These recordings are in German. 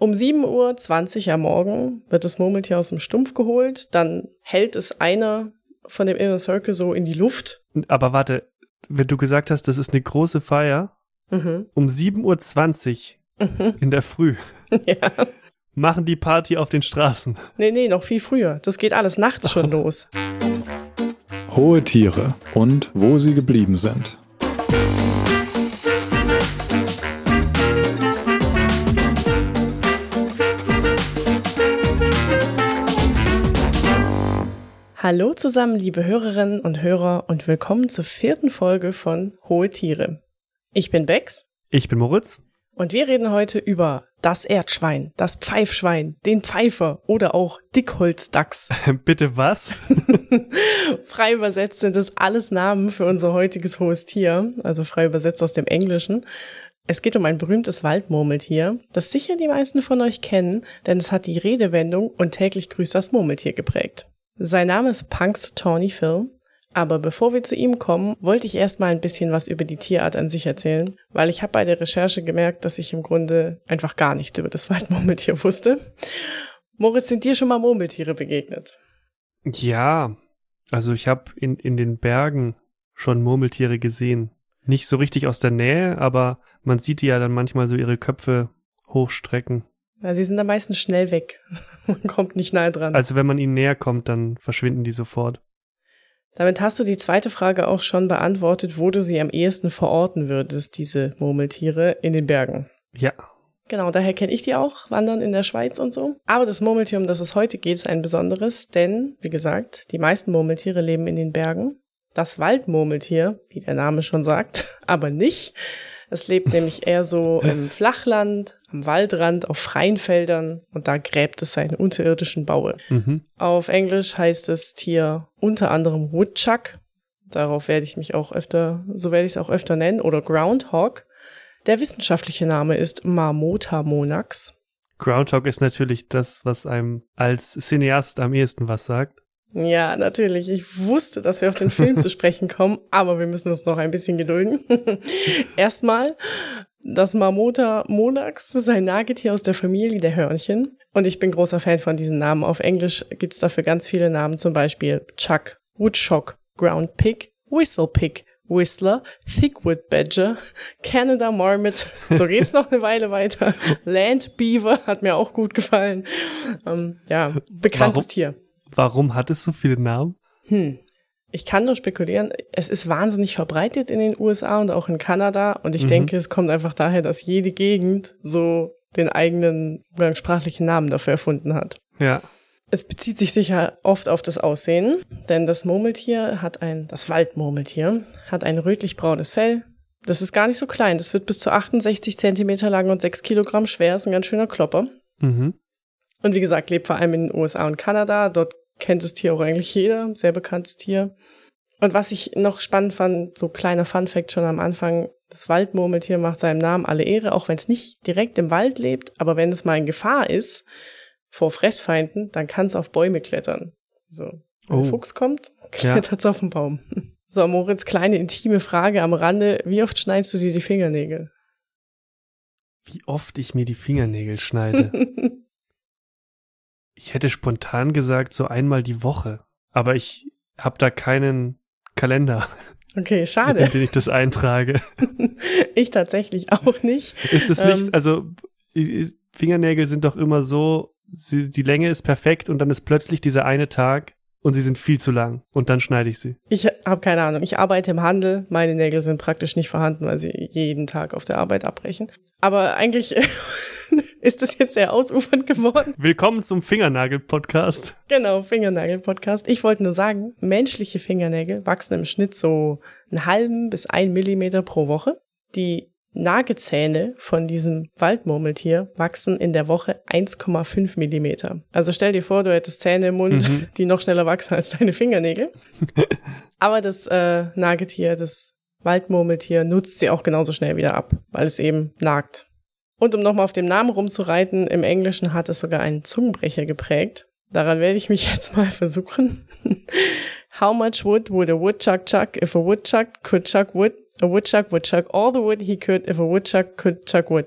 Um 7.20 Uhr am Morgen wird das Murmeltier aus dem Stumpf geholt, dann hält es einer von dem Inner Circle so in die Luft. Aber warte, wenn du gesagt hast, das ist eine große Feier, Mhm. um 7.20 Uhr in der Früh Ja. machen die Party auf den Straßen. Nee, nee, noch viel früher. Das geht alles nachts schon los. Hohe Tiere und wo sie geblieben sind. Hallo zusammen, liebe Hörerinnen und Hörer und willkommen zur vierten Folge von Hohe Tiere. Ich bin Bex Ich bin Moritz. und wir reden heute über das Erdschwein, das Pfeifschwein, den Pfeifer oder auch Dickholzdachs. Bitte was? Frei übersetzt sind es alles Namen für unser heutiges hohes Tier, also frei übersetzt aus dem Englischen. Es geht um ein berühmtes Waldmurmeltier, das sicher die meisten von euch kennen, denn es hat die Redewendung und täglich grüßt das Murmeltier geprägt. Sein Name ist Punks Tawny Phil. Aber bevor wir zu ihm kommen, wollte ich erstmal ein bisschen was über die Tierart an sich erzählen, weil ich habe bei der Recherche gemerkt, dass ich im Grunde einfach gar nichts über das Waldmurmeltier wusste. Moritz, sind dir schon mal Murmeltiere begegnet? Ja, also ich habe in, in den Bergen schon Murmeltiere gesehen. Nicht so richtig aus der Nähe, aber man sieht die ja dann manchmal so ihre Köpfe hochstrecken. Ja, sie sind da meistens schnell weg. Man kommt nicht nahe dran. Also wenn man ihnen näher kommt, dann verschwinden die sofort. Damit hast du die zweite Frage auch schon beantwortet, wo du sie am ehesten verorten würdest, diese Murmeltiere in den Bergen. Ja, Genau, daher kenne ich die auch, wandern in der Schweiz und so. Aber das Murmeltier, um das es heute geht, ist ein besonderes, denn, wie gesagt, die meisten Murmeltiere leben in den Bergen. Das Waldmurmeltier, wie der Name schon sagt, aber nicht. Es lebt nämlich eher so im Flachland, am Waldrand, auf freien Feldern und da gräbt es seine unterirdischen Baue. mhm. Auf Englisch heißt das Tier unter anderem Woodchuck. Darauf werde ich mich auch öfter, so werde ich es auch öfter nennen, oder Groundhog. Der wissenschaftliche Name ist Marmota monax. Groundhog ist natürlich das, was einem als Cineast am ehesten was sagt. Ja, natürlich. Ich wusste, dass wir auf den Film zu sprechen kommen, aber wir müssen uns noch ein bisschen gedulden. Erstmal, das Marmota monax ist ein Nagetier aus der Familie der Hörnchen. Und ich bin großer Fan von diesen Namen. Auf Englisch gibt's dafür ganz viele Namen, zum Beispiel Chuck, Woodchuck, Ground Pig, Whistle Pig, Whistler, Thickwood Badger, Canada Marmot, so geht's noch eine Weile weiter. Land Beaver hat mir auch gut gefallen. Ähm, ja, bekanntes Warum? Tier. Warum hat es so viele Namen? Hm. Ich kann nur spekulieren, es ist wahnsinnig verbreitet in den USA und auch in Kanada und ich Mhm. denke, es kommt einfach daher, dass jede Gegend so den eigenen umgangssprachlichen Namen dafür erfunden hat. Ja, Es bezieht sich sicher oft auf das Aussehen, denn das Murmeltier hat ein, das Waldmurmeltier hat ein rötlich-braunes Fell. Das ist gar nicht so klein, das wird bis zu 68 Zentimeter lang und 6 Kilogramm schwer, ist ein ganz schöner Klopper. mhm. Und wie gesagt, lebt vor allem in den USA und Kanada. Dort kennt das Tier auch eigentlich jeder, sehr bekanntes Tier. Und was ich noch spannend fand, so kleiner Fun-Fact schon am Anfang, das Waldmurmeltier macht seinem Namen alle Ehre, auch wenn es nicht direkt im Wald lebt, aber wenn es mal in Gefahr ist vor Fressfeinden, dann kann es auf Bäume klettern. So, wenn Oh. ein Fuchs kommt, Ja. klettert es auf den Baum. So, Moritz, kleine intime Frage am Rande. Wie oft schneidest du dir die Fingernägel? Wie oft ich mir die Fingernägel schneide. Ich hätte spontan gesagt, so einmal die Woche. Aber ich habe da keinen Kalender, Okay, in schade. den ich das eintrage. ich tatsächlich auch nicht. Ist das Ähm. nicht, also ich- ich- Fingernägel sind doch immer so, sie, die Länge ist perfekt und dann ist plötzlich dieser eine Tag und sie sind viel zu lang und dann schneide ich sie. Ich habe keine Ahnung. Ich arbeite im Handel. Meine Nägel sind praktisch nicht vorhanden, weil sie jeden Tag auf der Arbeit abbrechen. Aber eigentlich ist das jetzt sehr ausufernd geworden. Willkommen zum Fingernagel-Podcast. Genau, Fingernagel-Podcast. Ich wollte nur sagen, menschliche Fingernägel wachsen im Schnitt so einen halben bis ein Millimeter pro Woche. Die Nagezähne von diesem Waldmurmeltier wachsen in der Woche 1,5 Millimeter. Also stell dir vor, du hättest Zähne im Mund, Mhm. die noch schneller wachsen als deine Fingernägel. Aber das äh, Nagetier, das Waldmurmeltier, nutzt sie auch genauso schnell wieder ab, weil es eben nagt. Und um nochmal auf dem Namen rumzureiten, im Englischen hat es sogar einen Zungenbrecher geprägt. Daran werde ich mich jetzt mal versuchen. How much wood would a woodchuck chuck if a woodchuck could chuck wood? A woodchuck would chuck all the wood he could if a woodchuck could chuck wood.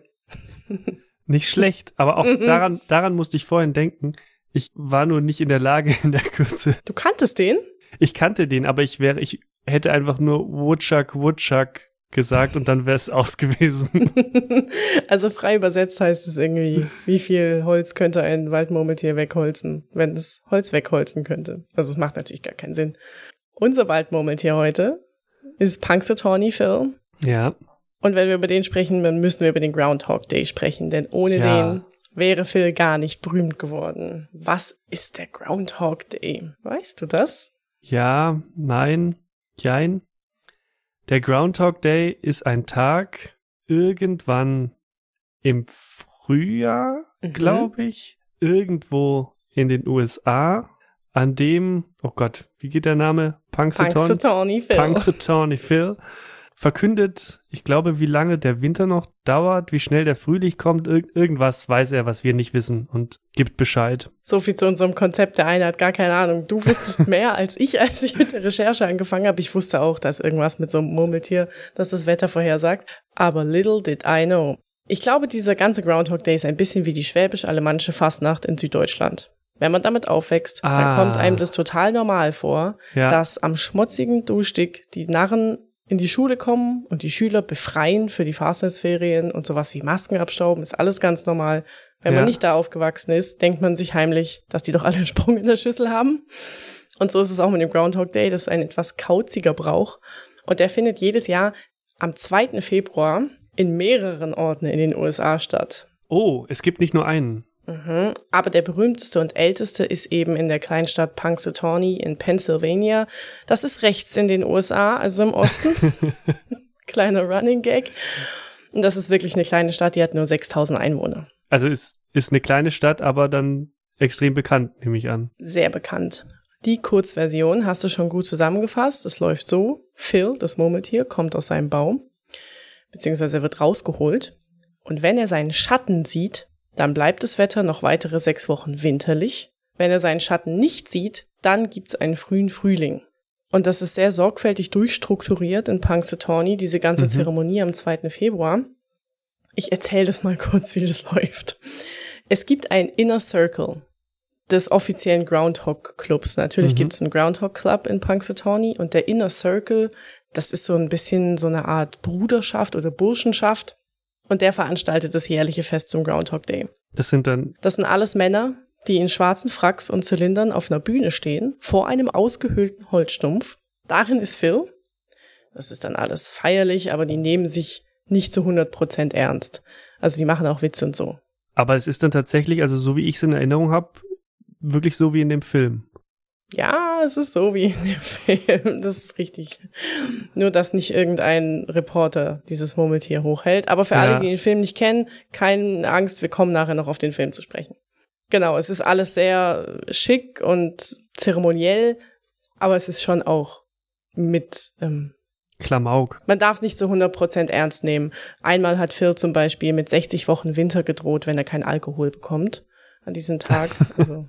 Nicht schlecht, aber auch daran, daran musste ich vorhin denken. Ich war nur nicht in der Lage in der Kürze. Du kanntest den? Ich kannte den, aber ich wäre, ich hätte einfach nur Woodchuck, Woodchuck gesagt und dann wäre es aus gewesen. also frei übersetzt heißt es irgendwie, wie viel Holz könnte ein Waldmurmeltier wegholzen, wenn es Holz wegholzen könnte. Also es macht natürlich gar keinen Sinn. Unser Waldmurmeltier heute ist Punxsutawney Phil. Ja. Und wenn wir über den sprechen, dann müssen wir über den Groundhog Day sprechen, denn ohne ja. den wäre Phil gar nicht berühmt geworden. Was ist der Groundhog Day? Weißt du das? Ja, nein, jein. Der Groundhog Day ist ein Tag irgendwann im Frühjahr, mhm. glaube ich, irgendwo in den USA, an dem, oh Gott, wie geht der Name? Punxsutawney Phil. Punxsutawney Phil verkündet, ich glaube, wie lange der Winter noch dauert, wie schnell der Frühling kommt, Ir irgendwas weiß er, was wir nicht wissen und gibt Bescheid. So viel zu unserem Konzept. Der eine hat gar keine Ahnung. Du wusstest mehr als ich, als ich mit der Recherche angefangen habe. Ich wusste auch, dass irgendwas mit so einem Murmeltier, dass das Wetter vorhersagt. Aber little did I know. Ich glaube, dieser ganze Groundhog Day ist ein bisschen wie die schwäbisch-alemannische Fastnacht in Süddeutschland. Wenn man damit aufwächst, ah. dann kommt einem das total normal vor, ja. dass am schmutzigen Duschstick die Narren in die Schule kommen und die Schüler befreien für die Fastnessferien und sowas wie Masken abstauben, ist alles ganz normal. Wenn ja. man nicht da aufgewachsen ist, denkt man sich heimlich, dass die doch alle einen Sprung in der Schüssel haben. Und so ist es auch mit dem Groundhog Day. Das ist ein etwas kauziger Brauch. Und der findet jedes Jahr am 2. Februar in mehreren Orten in den USA statt. Oh, es gibt nicht nur einen. Mhm. Aber der berühmteste und älteste ist eben in der Kleinstadt Punxsutawney in Pennsylvania. Das ist rechts in den USA, also im Osten. Kleiner Running Gag. Und das ist wirklich eine kleine Stadt, die hat nur 6000 Einwohner. Also ist, ist eine kleine Stadt, aber dann extrem bekannt, nehme ich an. Sehr bekannt. Die Kurzversion hast du schon gut zusammengefasst. Es läuft so. Phil, das Murmeltier, kommt aus seinem Baum, beziehungsweise er wird rausgeholt. Und wenn er seinen Schatten sieht, dann bleibt das Wetter noch weitere sechs Wochen winterlich. Wenn er seinen Schatten nicht sieht, dann gibt's einen frühen Frühling. Und das ist sehr sorgfältig durchstrukturiert in Punxsutawney, diese ganze mhm. Zeremonie am 2. Februar. Ich erzähle das mal kurz, wie das läuft. Es gibt ein Inner Circle des offiziellen Groundhog Clubs. Natürlich mhm. gibt's einen Groundhog Club in Punxsutawney und der Inner Circle, das ist so ein bisschen so eine Art Bruderschaft oder Burschenschaft und der veranstaltet das jährliche Fest zum Groundhog Day. Das sind dann. Das sind alles Männer, die in schwarzen Fracks und Zylindern auf einer Bühne stehen, vor einem ausgehöhlten Holzstumpf. Darin ist Phil. Das ist dann alles feierlich, aber die nehmen sich nicht zu 100 Prozent ernst. Also die machen auch Witze und so. Aber es ist dann tatsächlich, also so wie ich es in Erinnerung habe, wirklich so wie in dem Film. Ja, es ist so wie in dem Film. Das ist richtig. Nur, dass nicht irgendein Reporter dieses Murmeltier hochhält. Aber für ja. alle, die den Film nicht kennen, keine Angst, wir kommen nachher noch auf den Film zu sprechen. Genau, es ist alles sehr schick und zeremoniell, aber es ist schon auch mit ähm, Klamauk. Man darf es nicht zu 100% ernst nehmen. Einmal hat Phil zum Beispiel mit 60 Wochen Winter gedroht, wenn er keinen Alkohol bekommt an diesem Tag. Also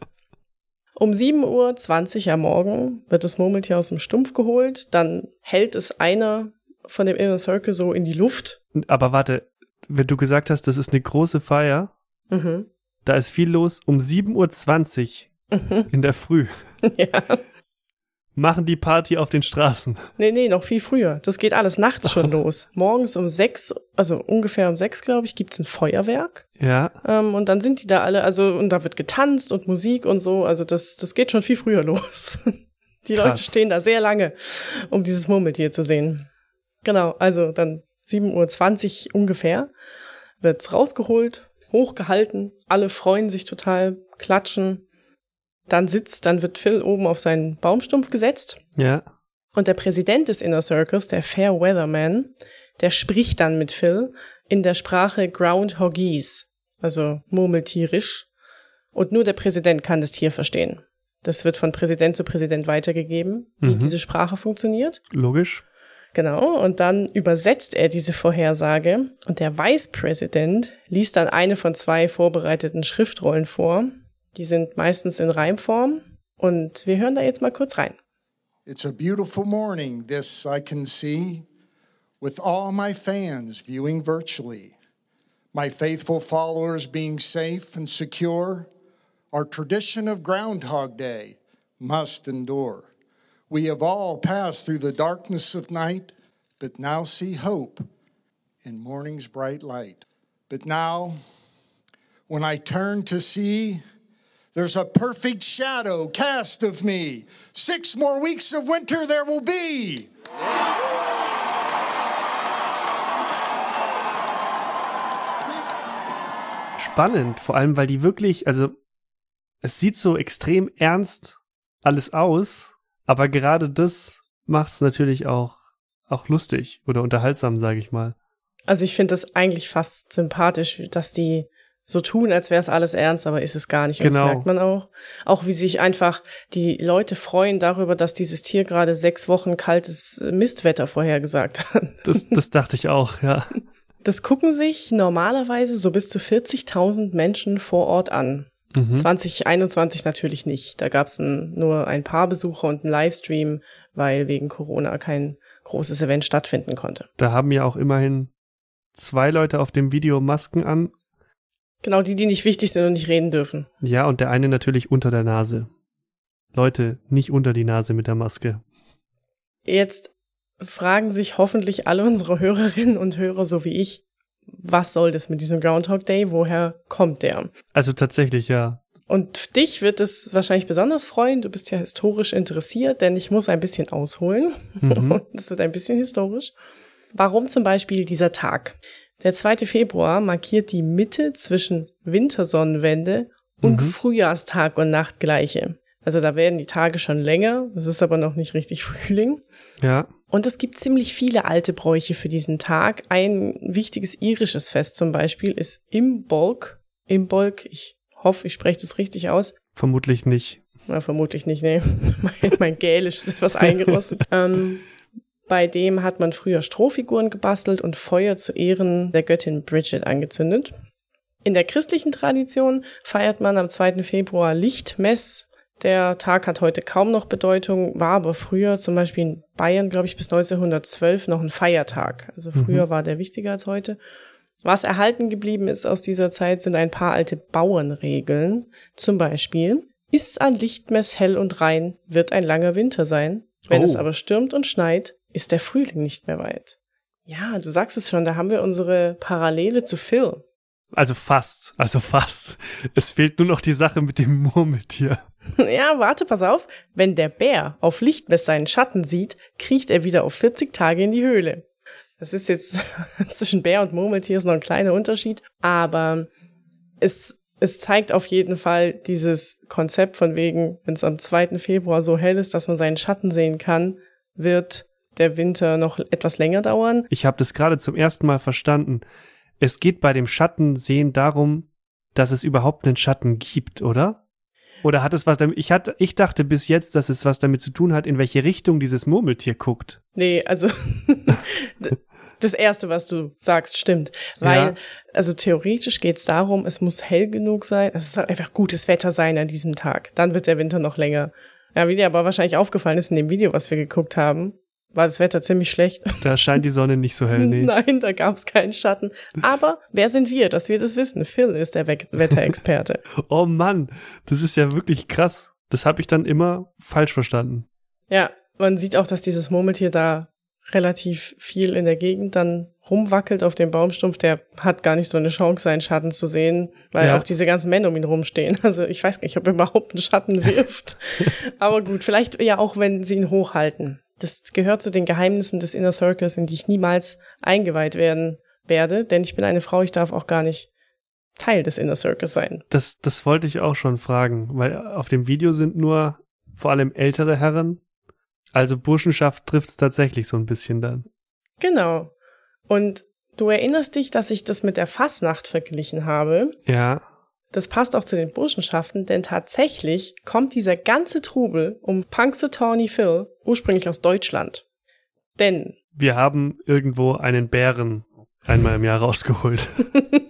um 7.20 Uhr am Morgen wird das Murmeltier aus dem Stumpf geholt, dann hält es einer von dem Inner Circle so in die Luft. Aber warte, wenn du gesagt hast, das ist eine große Feier, mhm. da ist viel los um 7.20 Uhr mhm. in der Früh. Ja machen die Party auf den Straßen. Nee, nee, noch viel früher. Das geht alles nachts schon los. Morgens um sechs, also ungefähr um sechs, glaube ich, gibt's ein Feuerwerk. Ja. Ähm, und dann sind die da alle, also, und da wird getanzt und Musik und so. Also das, das geht schon viel früher los. die Krass. Leute stehen da sehr lange, um dieses Murmeltier zu sehen. Genau, also dann 7.20 Uhr ungefähr wird's rausgeholt, hochgehalten, alle freuen sich total, klatschen dann sitzt, dann wird Phil oben auf seinen Baumstumpf gesetzt. Ja. Und der Präsident des Inner Circus, der Fair Weatherman, der spricht dann mit Phil in der Sprache Groundhoggies, also murmeltierisch. Und nur der Präsident kann das Tier verstehen. Das wird von Präsident zu Präsident weitergegeben, wie mhm. diese Sprache funktioniert. Logisch. Genau, und dann übersetzt er diese Vorhersage und der Vice President liest dann eine von zwei vorbereiteten Schriftrollen vor, die sind meistens in Reimform und wir hören da jetzt mal kurz rein. It's a beautiful morning, this I can see, with all my fans viewing virtually. my faithful followers being safe and secure, our tradition of Groundhog Day must endure. We have all passed through the darkness of night, but now see hope in morning's bright light. But now, when I turn to see, there's a perfect shadow cast of me. Six more weeks of winter there will be. Spannend, vor allem, weil die wirklich, also es sieht so extrem ernst alles aus, aber gerade das macht es natürlich auch, auch lustig oder unterhaltsam, sage ich mal. Also ich finde das eigentlich fast sympathisch, dass die so tun, als wäre es alles ernst, aber ist es gar nicht. Und genau. das merkt man auch. Auch wie sich einfach die Leute freuen darüber, dass dieses Tier gerade sechs Wochen kaltes Mistwetter vorhergesagt hat. Das, das dachte ich auch, ja. Das gucken sich normalerweise so bis zu 40.000 Menschen vor Ort an. Mhm. 2021 natürlich nicht. Da gab es nur ein paar Besucher und einen Livestream, weil wegen Corona kein großes Event stattfinden konnte. Da haben ja auch immerhin zwei Leute auf dem Video Masken an. Genau, die, die nicht wichtig sind und nicht reden dürfen. Ja, und der eine natürlich unter der Nase. Leute, nicht unter die Nase mit der Maske. Jetzt fragen sich hoffentlich alle unsere Hörerinnen und Hörer, so wie ich, was soll das mit diesem Groundhog Day? Woher kommt der? Also tatsächlich, ja. Und dich wird es wahrscheinlich besonders freuen. Du bist ja historisch interessiert, denn ich muss ein bisschen ausholen. Mhm. es wird ein bisschen historisch. Warum zum Beispiel dieser Tag? Der 2. Februar markiert die Mitte zwischen Wintersonnenwende und mhm. Frühjahrstag und Nachtgleiche. Also da werden die Tage schon länger, es ist aber noch nicht richtig Frühling. Ja. Und es gibt ziemlich viele alte Bräuche für diesen Tag. Ein wichtiges irisches Fest zum Beispiel ist Imbolc. Imbolc, ich hoffe, ich spreche das richtig aus. Vermutlich nicht. Na, vermutlich nicht, nee. mein, mein Gälisch ist etwas eingerostet. ähm, bei dem hat man früher Strohfiguren gebastelt und Feuer zu Ehren der Göttin Bridget angezündet. In der christlichen Tradition feiert man am 2. Februar Lichtmess. Der Tag hat heute kaum noch Bedeutung, war aber früher zum Beispiel in Bayern, glaube ich, bis 1912 noch ein Feiertag. Also früher mhm. war der wichtiger als heute. Was erhalten geblieben ist aus dieser Zeit, sind ein paar alte Bauernregeln. Zum Beispiel, ist an Lichtmess hell und rein, wird ein langer Winter sein. Wenn oh. es aber stürmt und schneit, ist der Frühling nicht mehr weit. Ja, du sagst es schon, da haben wir unsere Parallele zu Phil. Also fast, also fast. Es fehlt nur noch die Sache mit dem Murmeltier. Ja, warte, pass auf. Wenn der Bär auf Lichtmess seinen Schatten sieht, kriecht er wieder auf 40 Tage in die Höhle. Das ist jetzt zwischen Bär und Murmeltier ist noch ein kleiner Unterschied, aber es, es zeigt auf jeden Fall dieses Konzept von wegen, wenn es am 2. Februar so hell ist, dass man seinen Schatten sehen kann, wird der Winter noch etwas länger dauern. Ich habe das gerade zum ersten Mal verstanden. Es geht bei dem Schattensehen darum, dass es überhaupt einen Schatten gibt, oder? Oder hat es was damit, ich hatte, ich dachte bis jetzt, dass es was damit zu tun hat, in welche Richtung dieses Murmeltier guckt. Nee, also, das erste, was du sagst, stimmt. Weil, ja. also theoretisch geht es darum, es muss hell genug sein, es soll einfach gutes Wetter sein an diesem Tag. Dann wird der Winter noch länger. Ja, wie dir aber wahrscheinlich aufgefallen ist in dem Video, was wir geguckt haben, war das Wetter ziemlich schlecht. Da scheint die Sonne nicht so hell, nee. Nein, da gab es keinen Schatten. Aber wer sind wir, dass wir das wissen? Phil ist der We Wetterexperte. oh Mann, das ist ja wirklich krass. Das habe ich dann immer falsch verstanden. Ja, man sieht auch, dass dieses Murmeltier da relativ viel in der Gegend dann rumwackelt auf dem Baumstumpf, der hat gar nicht so eine Chance, seinen Schatten zu sehen, weil ja. auch diese ganzen Männer um ihn rumstehen. Also ich weiß nicht, ob er überhaupt einen Schatten wirft. Aber gut, vielleicht ja auch, wenn sie ihn hochhalten. Das gehört zu den Geheimnissen des Inner Circles, in die ich niemals eingeweiht werden werde, denn ich bin eine Frau, ich darf auch gar nicht Teil des Inner Circles sein. Das, das wollte ich auch schon fragen, weil auf dem Video sind nur vor allem ältere Herren. Also Burschenschaft trifft es tatsächlich so ein bisschen dann. Genau. Und du erinnerst dich, dass ich das mit der Fassnacht verglichen habe? Ja. Das passt auch zu den Burschenschaften, denn tatsächlich kommt dieser ganze Trubel um Punxsutawney Phil ursprünglich aus Deutschland. Denn wir haben irgendwo einen Bären einmal im Jahr rausgeholt.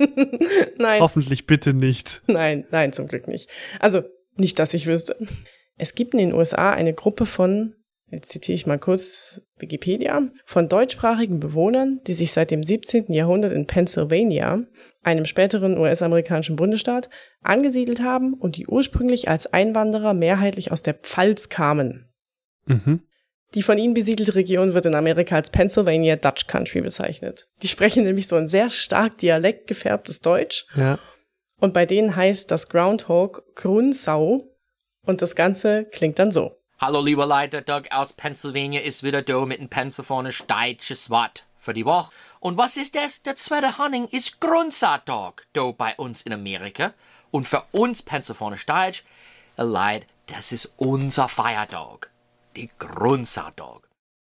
nein. Hoffentlich bitte nicht. Nein, nein, zum Glück nicht. Also nicht, dass ich wüsste. Es gibt in den USA eine Gruppe von jetzt zitiere ich mal kurz Wikipedia, von deutschsprachigen Bewohnern, die sich seit dem 17. Jahrhundert in Pennsylvania, einem späteren US-amerikanischen Bundesstaat, angesiedelt haben und die ursprünglich als Einwanderer mehrheitlich aus der Pfalz kamen. Mhm. Die von ihnen besiedelte Region wird in Amerika als Pennsylvania Dutch Country bezeichnet. Die sprechen nämlich so ein sehr stark dialekt gefärbtes Deutsch. Ja. Und bei denen heißt das Groundhog Grunsau. Und das Ganze klingt dann so. Hallo liebe Leute, Doug aus Pennsylvania ist wieder da mit einem pennsylvanisch deutsches Wort für die Woche. Und was ist das? Der zweite Honning ist Grundsaatdog da bei uns in Amerika. Und für uns pennsylvanisch Deutsch, Leid, das ist unser Feierdog. Die Grundsaatdog.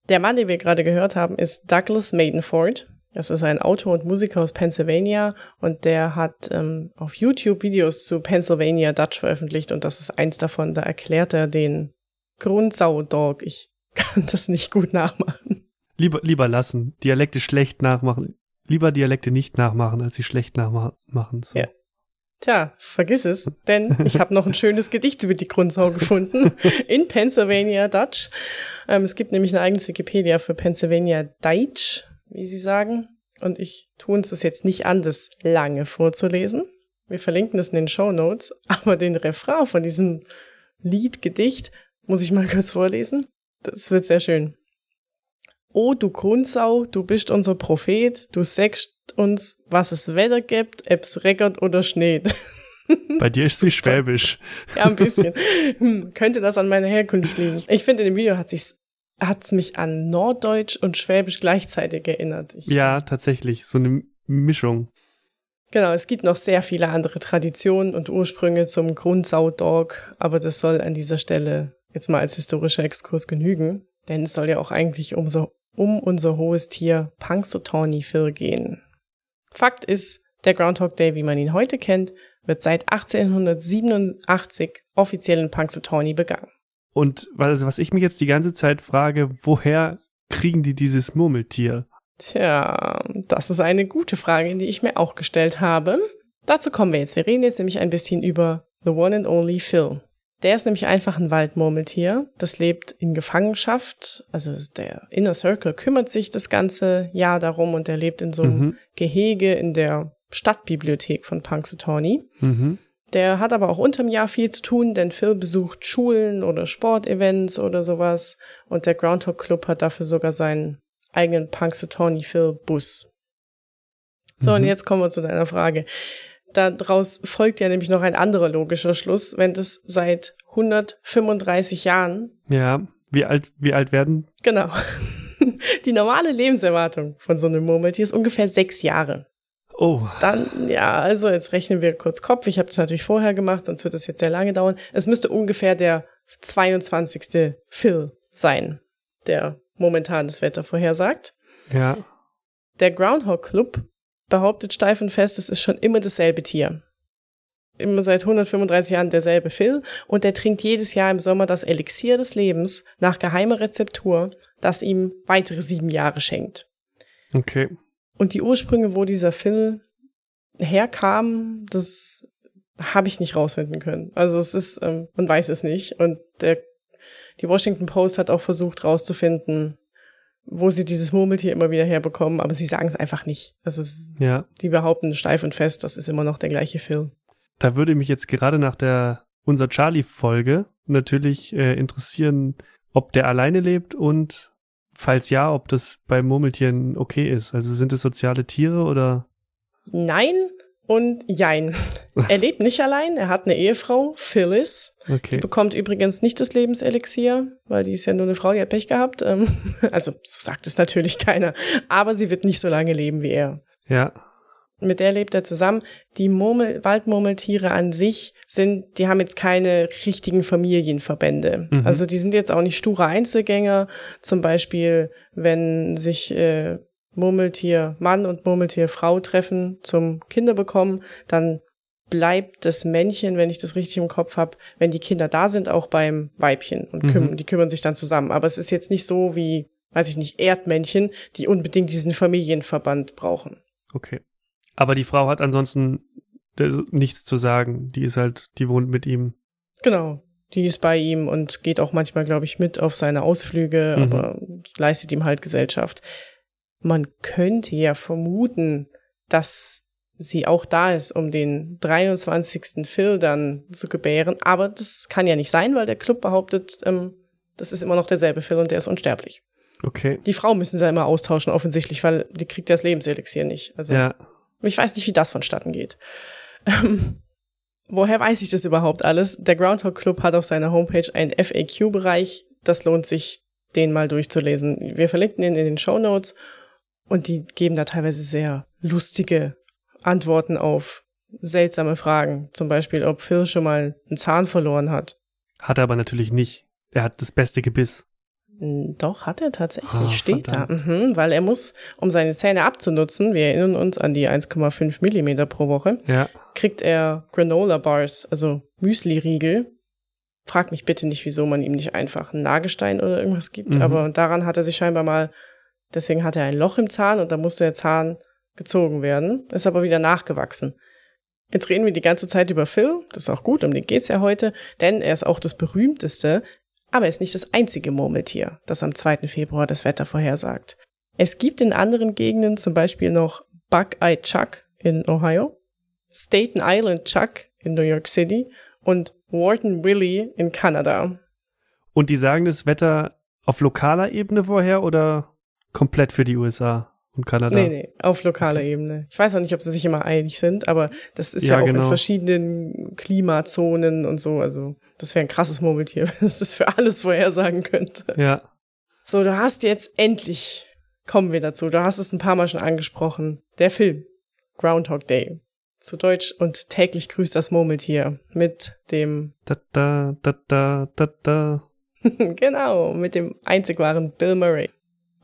Der Mann, den wir gerade gehört haben, ist Douglas Maidenford. Das ist ein Autor und Musiker aus Pennsylvania und der hat ähm, auf YouTube Videos zu Pennsylvania Dutch veröffentlicht und das ist eins davon. Da erklärt er den Grundsaudog. Ich kann das nicht gut nachmachen. Lieber, lieber lassen. Dialekte schlecht nachmachen. Lieber Dialekte nicht nachmachen, als sie schlecht nachmachen. So. Ja. Tja, vergiss es, denn ich habe noch ein schönes Gedicht über die Grundsau gefunden in Pennsylvania Dutch. Ähm, es gibt nämlich eine eigene Wikipedia für Pennsylvania Deutsch, wie sie sagen. Und ich tue uns das jetzt nicht an, das lange vorzulesen. Wir verlinken es in den Show Notes, aber den Refrain von diesem Liedgedicht muss ich mal kurz vorlesen. Das wird sehr schön. O du Grundsau, du bist unser Prophet, du sagst uns, was es Wetter gibt, ob's reckert oder schneit. Bei dir ist sie schwäbisch. Ja, ein bisschen. Hm, könnte das an meiner Herkunft liegen. Ich finde, in dem Video hat sich's hat's mich an Norddeutsch und Schwäbisch gleichzeitig erinnert. Ich, Ja, tatsächlich. So eine Mischung. Genau, es gibt noch sehr viele andere Traditionen und Ursprünge zum Grundsau-Dog, aber das soll an dieser Stelle jetzt mal als historischer Exkurs genügen, denn es soll ja auch eigentlich um, so, um unser hohes Tier Punxsutawney Phil gehen. Fakt ist, der Groundhog Day, wie man ihn heute kennt, wird seit 1887 offiziell in Punxsutawney begangen. Und was, was ich mich jetzt die ganze Zeit frage, woher kriegen die dieses Murmeltier? Tja, das ist eine gute Frage, die ich mir auch gestellt habe. Dazu kommen wir jetzt. Wir reden jetzt nämlich ein bisschen über The One and Only Phil. Der ist nämlich einfach ein Waldmurmeltier. Das lebt in Gefangenschaft. Also der Inner Circle kümmert sich das ganze Jahr darum und der lebt in so einem Mhm. Gehege in der Stadtbibliothek von Punxsutawney. Mhm. Der hat aber auch unterm Jahr viel zu tun, denn Phil besucht Schulen oder Sportevents oder sowas. Und der Groundhog Club hat dafür sogar seinen eigenen Punxsutawney Phil Bus. So, und Mhm. jetzt kommen wir zu deiner Frage. Daraus folgt ja nämlich noch ein anderer logischer Schluss, wenn das seit 135 Jahren, Ja. Wie alt, wie alt werden? genau, die normale Lebenserwartung von so einem Murmeltier ist ungefähr sechs Jahre. Oh, Dann, ja, also jetzt rechnen wir kurz Kopf. Ich habe das natürlich vorher gemacht, sonst wird das jetzt sehr lange dauern. Es müsste ungefähr der 22. Phil sein, der momentan das Wetter vorhersagt. ja. Der Groundhog Club behauptet steif und fest, es ist schon immer dasselbe Tier. Immer seit 135 Jahren derselbe Phil und der trinkt jedes Jahr im Sommer das Elixier des Lebens nach geheimer Rezeptur, das ihm weitere sieben Jahre schenkt. Okay. Und die Ursprünge, wo dieser Phil herkam, das habe ich nicht rausfinden können. Also es ist, ähm, man weiß es nicht. Und der, die Washington Post hat auch versucht rauszufinden, wo sie dieses Murmeltier immer wieder herbekommen, aber sie sagen es einfach nicht. Also Ja. die behaupten steif und fest, das ist immer noch der gleiche Phil. Da würde mich jetzt gerade nach der unser Charlie-Folge natürlich äh, interessieren, ob der alleine lebt und falls ja, ob das bei Murmeltieren okay ist. Also sind es soziale Tiere oder? Nein und jein. Er lebt nicht allein, er hat eine Ehefrau, Phyllis. Die Okay. bekommt übrigens nicht das Lebenselixier, weil die ist ja nur eine Frau, die hat Pech gehabt. Ähm, Also, so sagt es natürlich keiner. Aber sie wird nicht so lange leben wie er. Ja. Mit der lebt er zusammen. Die Murmel Waldmurmeltiere an sich sind, die haben jetzt keine richtigen Familienverbände. Mhm. Also die sind jetzt auch nicht sture Einzelgänger. Zum Beispiel, wenn sich äh, Murmeltier Mann und Murmeltier Frau treffen zum Kinder bekommen, dann bleibt das Männchen, wenn ich das richtig im Kopf habe, wenn die Kinder da sind, auch beim Weibchen und küm Mhm. die kümmern sich dann zusammen. Aber es ist jetzt nicht so wie, weiß ich nicht, Erdmännchen, die unbedingt diesen Familienverband brauchen. Okay. Aber die Frau hat ansonsten das- nichts zu sagen. Die ist halt, die wohnt mit ihm. Genau. die ist bei ihm und geht auch manchmal, glaube ich, mit auf seine Ausflüge, Mhm. aber leistet ihm halt Gesellschaft. Man könnte ja vermuten, dass sie auch da ist, um den 23. Phil dann zu gebären, aber das kann ja nicht sein, weil der Club behauptet, ähm, das ist immer noch derselbe Phil und der ist unsterblich. Okay. Die Frau müssen sie ja immer austauschen, offensichtlich, weil die kriegt ja das Lebenselixier nicht. Also Ja. ich weiß nicht, wie das vonstatten geht. Ähm, woher weiß ich das überhaupt alles? Der Groundhog Club hat auf seiner Homepage einen FAQ-Bereich. Das lohnt sich, den mal durchzulesen. Wir verlinken ihn in den Show Notes und die geben da teilweise sehr lustige Antworten auf seltsame Fragen. Zum Beispiel, ob Phil schon mal einen Zahn verloren hat. Hat er aber natürlich nicht. Er hat das beste Gebiss. Hm, Doch, hat er tatsächlich. Ah, Steht verdammt. da. Mhm, weil er muss, um seine Zähne abzunutzen, wir erinnern uns an die 1,5 Millimeter pro Woche, Ja. kriegt er Granola Bars, also Müsli-Riegel. Frag mich bitte nicht, wieso man ihm nicht einfach einen Nagestein oder irgendwas gibt, Mhm. aber daran hat er sich scheinbar mal, deswegen hat er ein Loch im Zahn und da musste der Zahn gezogen werden, ist aber wieder nachgewachsen. Jetzt reden wir die ganze Zeit über Phil, das ist auch gut, um den geht's ja heute, denn er ist auch das berühmteste, aber er ist nicht das einzige Murmeltier, das am 2. Februar das Wetter vorhersagt. Es gibt in anderen Gegenden zum Beispiel noch Buckeye Chuck in Ohio, Staten Island Chuck in New York City und Wharton Willie in Kanada. Und die sagen das Wetter auf lokaler Ebene vorher oder komplett für die USA und Kanada? Nee, nee, auf lokaler Ebene. Ich weiß auch nicht, ob sie sich immer einig sind, aber das ist ja, Ja, auch in genau. verschiedenen Klimazonen und so. Also, das wäre ein krasses Murmeltier, wenn es das für alles vorhersagen könnte. Ja. So, du hast jetzt endlich, kommen wir dazu, du hast es ein paar Mal schon angesprochen, der Film Groundhog Day. Zu Deutsch und täglich grüßt das Murmeltier mit dem, Da, da, da, da, da, da. genau, mit dem einzig wahren Bill Murray.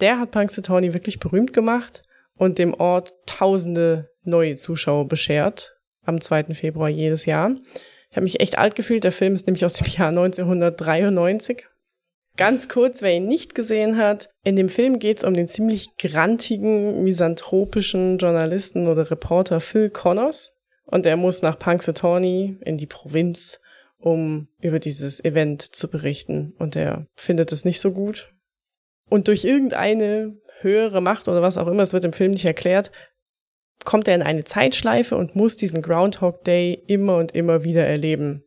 Der hat Punxsutawney wirklich berühmt gemacht und dem Ort tausende neue Zuschauer beschert am 2. Februar jedes Jahr. Ich habe mich echt alt gefühlt. Der Film ist nämlich aus dem Jahr 1993. Ganz kurz, wer ihn nicht gesehen hat, in dem Film geht es um den ziemlich grantigen, misanthropischen Journalisten oder Reporter Phil Connors. Und er muss nach Punxsutawney in die Provinz, um über dieses Event zu berichten. Und er findet es nicht so gut. Und durch irgendeine höhere Macht oder was auch immer, es wird im Film nicht erklärt, kommt er in eine Zeitschleife und muss diesen Groundhog Day immer und immer wieder erleben.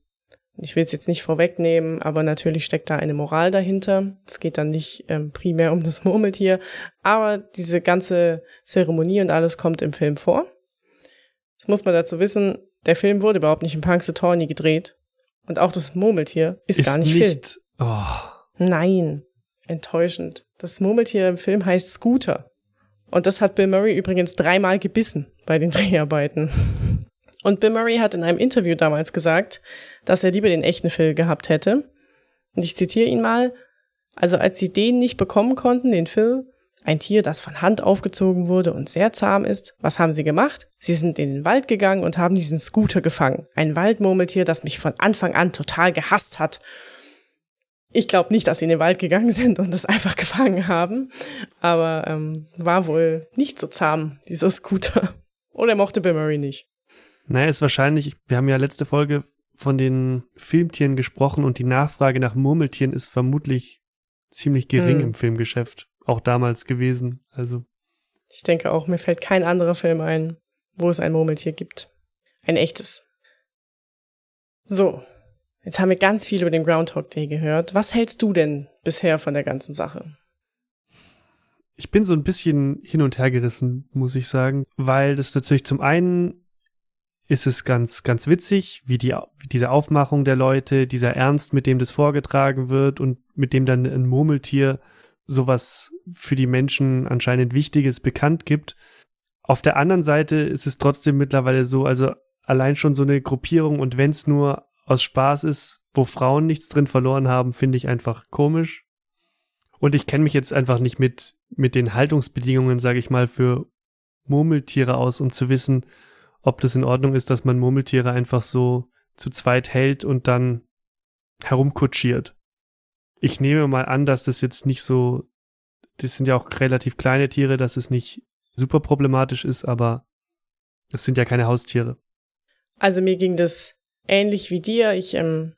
Ich will es jetzt nicht vorwegnehmen, aber natürlich steckt da eine Moral dahinter. Es geht dann nicht ähm, primär um das Murmeltier, aber diese ganze Zeremonie und alles kommt im Film vor. Das muss man dazu wissen, der Film wurde überhaupt nicht in Punxsutawney gedreht und auch das Murmeltier ist, gar nicht, Phil. Oh, Nein, enttäuschend. Das Murmeltier im Film heißt Scooter. Und das hat Bill Murray übrigens dreimal gebissen bei den Dreharbeiten. Und Bill Murray hat in einem Interview damals gesagt, dass er lieber den echten Phil gehabt hätte. Und ich zitiere ihn mal. Also als sie den nicht bekommen konnten, den Phil, ein Tier, das von Hand aufgezogen wurde und sehr zahm ist, was haben sie gemacht? Sie sind in den Wald gegangen und haben diesen Scooter gefangen. Ein Waldmurmeltier, das mich von Anfang an total gehasst hat. Ich glaube nicht, dass sie in den Wald gegangen sind und das einfach gefangen haben, aber ähm, war wohl nicht so zahm, dieser Scooter. Oder er mochte Bill Murray nicht. naja, ist wahrscheinlich, wir haben ja letzte Folge von den Filmtieren gesprochen und die Nachfrage nach Murmeltieren ist vermutlich ziemlich gering Hm. im Filmgeschäft. Auch damals gewesen. Also, Ich denke auch, mir fällt kein anderer Film ein, wo es ein Murmeltier gibt. Ein echtes. So, jetzt haben wir ganz viel über den Groundhog Day gehört. Was hältst du denn bisher von der ganzen Sache? ich bin so ein bisschen hin und her gerissen, muss ich sagen, weil das natürlich zum einen ist es ganz, ganz witzig, wie die, diese Aufmachung der Leute, dieser Ernst, mit dem das vorgetragen wird und mit dem dann ein Murmeltier sowas für die Menschen anscheinend Wichtiges bekannt gibt. Auf der anderen Seite ist es trotzdem mittlerweile so, also allein schon so eine Gruppierung und wenn es nur aus Spaß ist, wo Frauen nichts drin verloren haben, finde ich einfach komisch. Und ich kenne mich jetzt einfach nicht mit, mit den Haltungsbedingungen, sage ich mal, für Murmeltiere aus, um zu wissen, ob das in Ordnung ist, dass man Murmeltiere einfach so zu zweit hält und dann herumkutschiert. Ich nehme mal an, dass das jetzt nicht so, das sind ja auch relativ kleine Tiere, dass es nicht super problematisch ist, aber es sind ja keine Haustiere. Also mir ging das ähnlich wie dir. Ich ähm,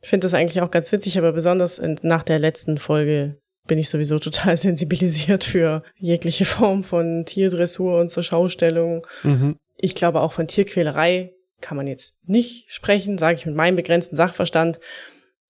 finde das eigentlich auch ganz witzig, aber besonders in, nach der letzten Folge bin ich sowieso total sensibilisiert für jegliche Form von Tierdressur und zur Schaustellung. Mhm. Ich glaube auch von Tierquälerei kann man jetzt nicht sprechen, sage ich mit meinem begrenzten Sachverstand.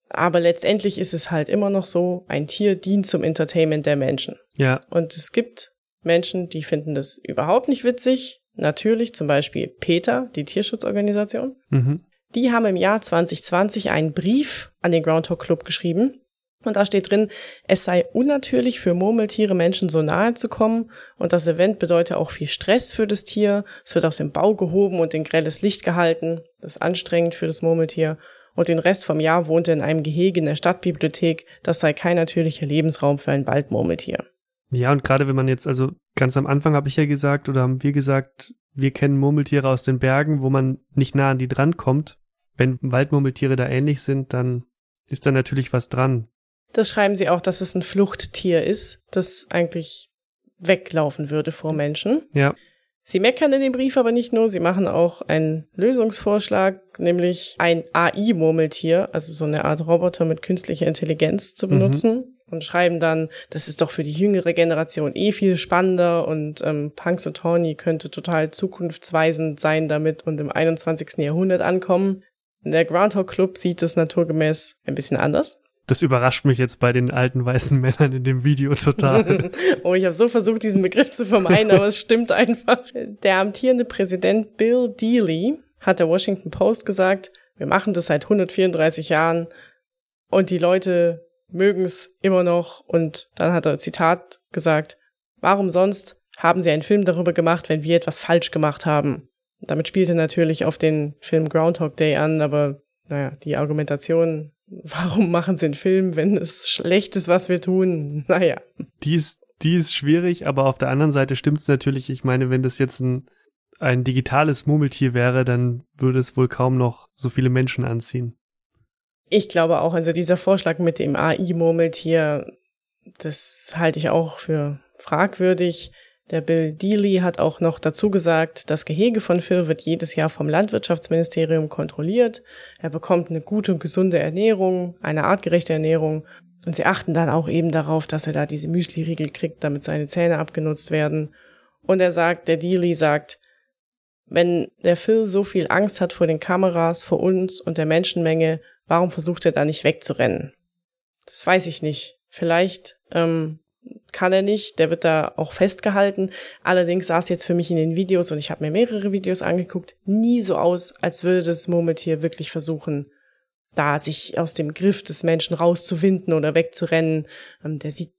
Aber letztendlich ist es halt immer noch so, ein Tier dient zum Entertainment der Menschen. Ja, Und es gibt Menschen, die finden das überhaupt nicht witzig. Natürlich zum Beispiel Peter, die Tierschutzorganisation. mhm. Die haben im Jahr 2020 einen Brief an den Groundhog Club geschrieben. Und da steht drin, es sei unnatürlich für Murmeltiere Menschen so nahe zu kommen und das Event bedeutet auch viel Stress für das Tier. Es wird aus dem Bau gehoben und in grelles Licht gehalten. Das ist anstrengend für das Murmeltier. Und den Rest vom Jahr wohnt er in einem Gehege in der Stadtbibliothek. Das sei kein natürlicher Lebensraum für ein Waldmurmeltier. Ja, und gerade wenn man jetzt, also ganz am Anfang habe ich ja gesagt oder haben wir gesagt, wir kennen Murmeltiere aus den Bergen, wo man nicht nah an die dran kommt. Wenn Waldmurmeltiere da ähnlich sind, dann ist da natürlich was dran. Das schreiben sie auch, dass es ein Fluchttier ist, das eigentlich weglaufen würde vor Menschen. Ja, Sie meckern in dem Brief aber nicht nur, sie machen auch einen Lösungsvorschlag, nämlich ein AI-Murmeltier, also so eine Art Roboter mit künstlicher Intelligenz zu benutzen und schreiben dann, das ist doch für die jüngere Generation eh viel spannender und ähm, Punxsutawney könnte total zukunftsweisend sein damit und im 21. Jahrhundert ankommen. Der Groundhog Club sieht es naturgemäß ein bisschen anders. das überrascht mich jetzt bei den alten weißen Männern in dem Video total. Oh, ich habe so versucht, diesen Begriff zu vermeiden, aber es stimmt einfach. Der amtierende Präsident Bill Dealey hat der Washington Post gesagt, wir machen das seit 134 Jahren und die Leute mögen es immer noch. Und dann hat er Zitat gesagt, warum sonst haben sie einen Film darüber gemacht, wenn wir etwas falsch gemacht haben? Damit spielte natürlich auf den Film Groundhog Day an, aber naja, die Argumentation, warum machen sie einen Film, wenn es schlecht ist, was wir tun? Naja. die ist, die ist schwierig, aber auf der anderen Seite stimmt es natürlich. Ich meine, wenn das jetzt ein, ein digitales Murmeltier wäre, dann würde es wohl kaum noch so viele Menschen anziehen. Ich glaube auch, also dieser Vorschlag mit dem AI-Murmeltier, das halte ich auch für fragwürdig. Der Bill Dealey hat auch noch dazu gesagt, das Gehege von Phil wird jedes Jahr vom Landwirtschaftsministerium kontrolliert. Er bekommt eine gute und gesunde Ernährung, eine artgerechte Ernährung. Und sie achten dann auch eben darauf, dass er da diese Müsli-Riegel kriegt, damit seine Zähne abgenutzt werden. Und er sagt, der Dealey sagt, wenn der Phil so viel Angst hat vor den Kameras, vor uns und der Menschenmenge, warum versucht er da nicht wegzurennen? Das weiß ich nicht. Vielleicht ähm, kann er nicht, der wird da auch festgehalten. Allerdings sah es jetzt für mich in den Videos, und ich habe mir mehrere Videos angeguckt, nie so aus, als würde das Murmeltier wirklich versuchen, da sich aus dem Griff des Menschen rauszuwinden oder wegzurennen. Ähm, der sieht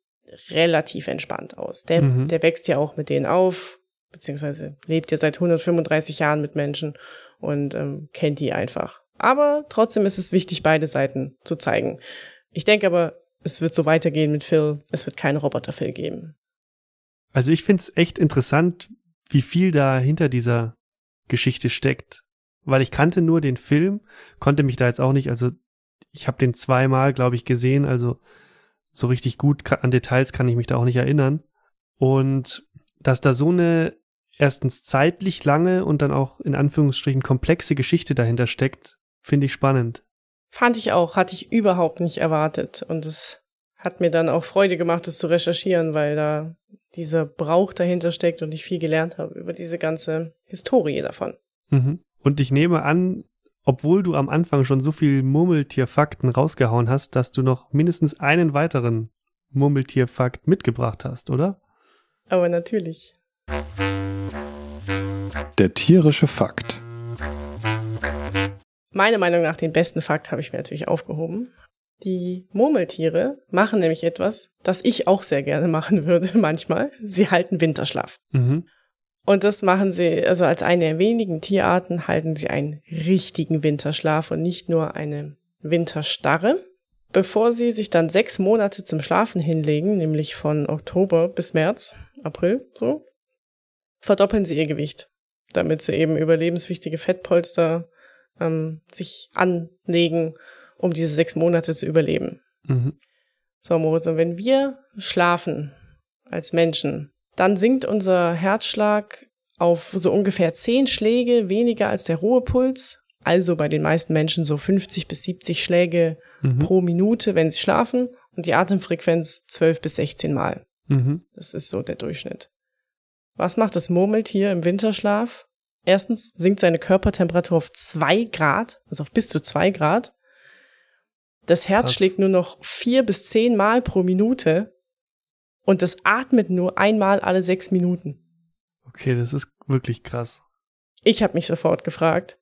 relativ entspannt aus. Der, Mhm. der wächst ja auch mit denen auf, beziehungsweise lebt ja seit 135 Jahren mit Menschen und ähm, kennt die einfach. Aber trotzdem ist es wichtig, beide Seiten zu zeigen. Ich denke aber, es wird so weitergehen mit Phil. Es wird keinen Roboter-Phil geben. Also ich find's echt interessant, wie viel da hinter dieser Geschichte steckt. Weil ich kannte nur den Film, konnte mich da jetzt auch nicht, also ich habe den zweimal, glaube ich, gesehen, also so richtig gut an Details kann ich mich da auch nicht erinnern. Und dass da so eine erstens zeitlich lange und dann auch in Anführungsstrichen komplexe Geschichte dahinter steckt, finde ich spannend. Fand ich auch, hatte ich überhaupt nicht erwartet. Und es hat mir dann auch Freude gemacht, es zu recherchieren, weil da dieser Brauch dahinter steckt und ich viel gelernt habe über diese ganze Historie davon. Mhm. Und ich nehme an, obwohl du am Anfang schon so viel Murmeltierfakten rausgehauen hast, dass du noch mindestens einen weiteren Murmeltierfakt mitgebracht hast, oder? Aber natürlich. Der tierische Fakt. Meiner Meinung nach den besten Fakt habe ich mir natürlich aufgehoben. Die Murmeltiere machen nämlich etwas, das ich auch sehr gerne machen würde manchmal. Sie halten Winterschlaf. Mhm. Und das machen sie, also als eine der wenigen Tierarten halten sie einen richtigen Winterschlaf und nicht nur eine Winterstarre. Bevor sie sich dann sechs Monate zum Schlafen hinlegen, nämlich von Oktober bis März, April, so, verdoppeln sie ihr Gewicht, damit sie eben überlebenswichtige Fettpolster ähm, sich anlegen, um diese sechs Monate zu überleben. Mhm. So, Moritz, und wenn wir schlafen als Menschen, dann sinkt unser Herzschlag auf so ungefähr zehn Schläge weniger als der Ruhepuls. also bei den meisten Menschen so 50 bis 70 Schläge Mhm. pro Minute, wenn sie schlafen und die Atemfrequenz 12 bis 16 Mal. Mhm. Das ist so der Durchschnitt. Was macht das Murmeltier im Winterschlaf? Erstens sinkt seine Körpertemperatur auf zwei Grad, also auf bis zu zwei Grad. Das Herz Krass. schlägt nur noch vier bis zehn Mal pro Minute und das atmet nur einmal alle sechs Minuten. Okay, das ist wirklich krass. Ich habe mich sofort gefragt.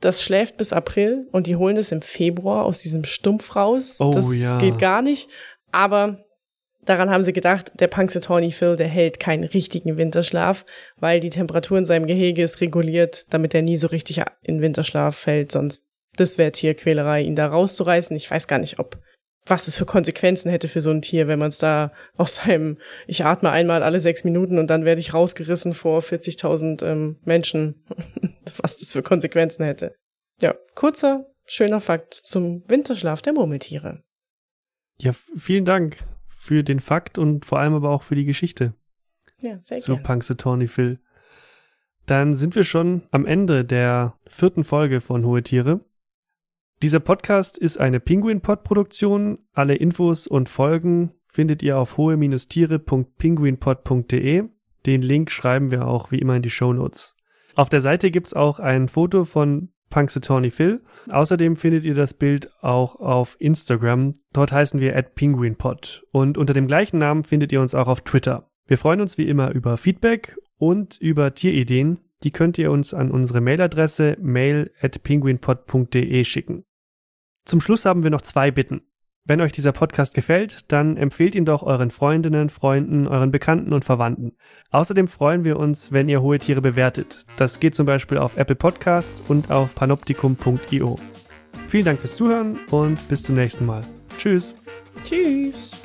Das schläft bis April und die holen es im Februar aus diesem Stumpf raus. Oh, das ja. geht gar nicht. Aber daran haben sie gedacht, der Punxsutawney Phil, der hält keinen richtigen Winterschlaf, weil die Temperatur in seinem Gehege ist reguliert, damit er nie so richtig in Winterschlaf fällt. Sonst, das wäre Tierquälerei, ihn da rauszureißen. Ich weiß gar nicht, ob was es für Konsequenzen hätte für so ein Tier, wenn man es da aus seinem, ich atme einmal alle sechs Minuten und dann werde ich rausgerissen vor 40.000 ähm, Menschen, was das für Konsequenzen hätte. Ja, kurzer, schöner Fakt zum Winterschlaf der Murmeltiere. Ja, vielen Dank für den Fakt und vor allem aber auch für die Geschichte Ja, sehr zu gerne. Punxsutawney Phil. Dann sind wir schon am Ende der vierten Folge von Hohe Tiere. Dieser Podcast ist eine Pinguin-Pod-Produktion. Alle Infos und Folgen findet ihr auf hohe-tiere.pinguinpod.de. Den Link schreiben wir auch wie immer in die Show Notes. Auf der Seite gibt's auch ein Foto von Punxsutawney Phil. Außerdem findet ihr das Bild auch auf Instagram. Dort heißen wir at penguinpod. Und unter dem gleichen Namen findet ihr uns auch auf Twitter. Wir freuen uns wie immer über Feedback und über Tierideen. Die könnt ihr uns an unsere Mailadresse mail at penguinpod.de schicken. Zum Schluss haben wir noch zwei Bitten. Wenn euch dieser Podcast gefällt, dann empfehlt ihn doch euren Freundinnen, Freunden, euren Bekannten und Verwandten. Außerdem freuen wir uns, wenn ihr hohe Tiere bewertet. Das geht zum Beispiel auf Apple Podcasts und auf panoptikum.io. Vielen Dank fürs Zuhören und bis zum nächsten Mal. Tschüss. Tschüss.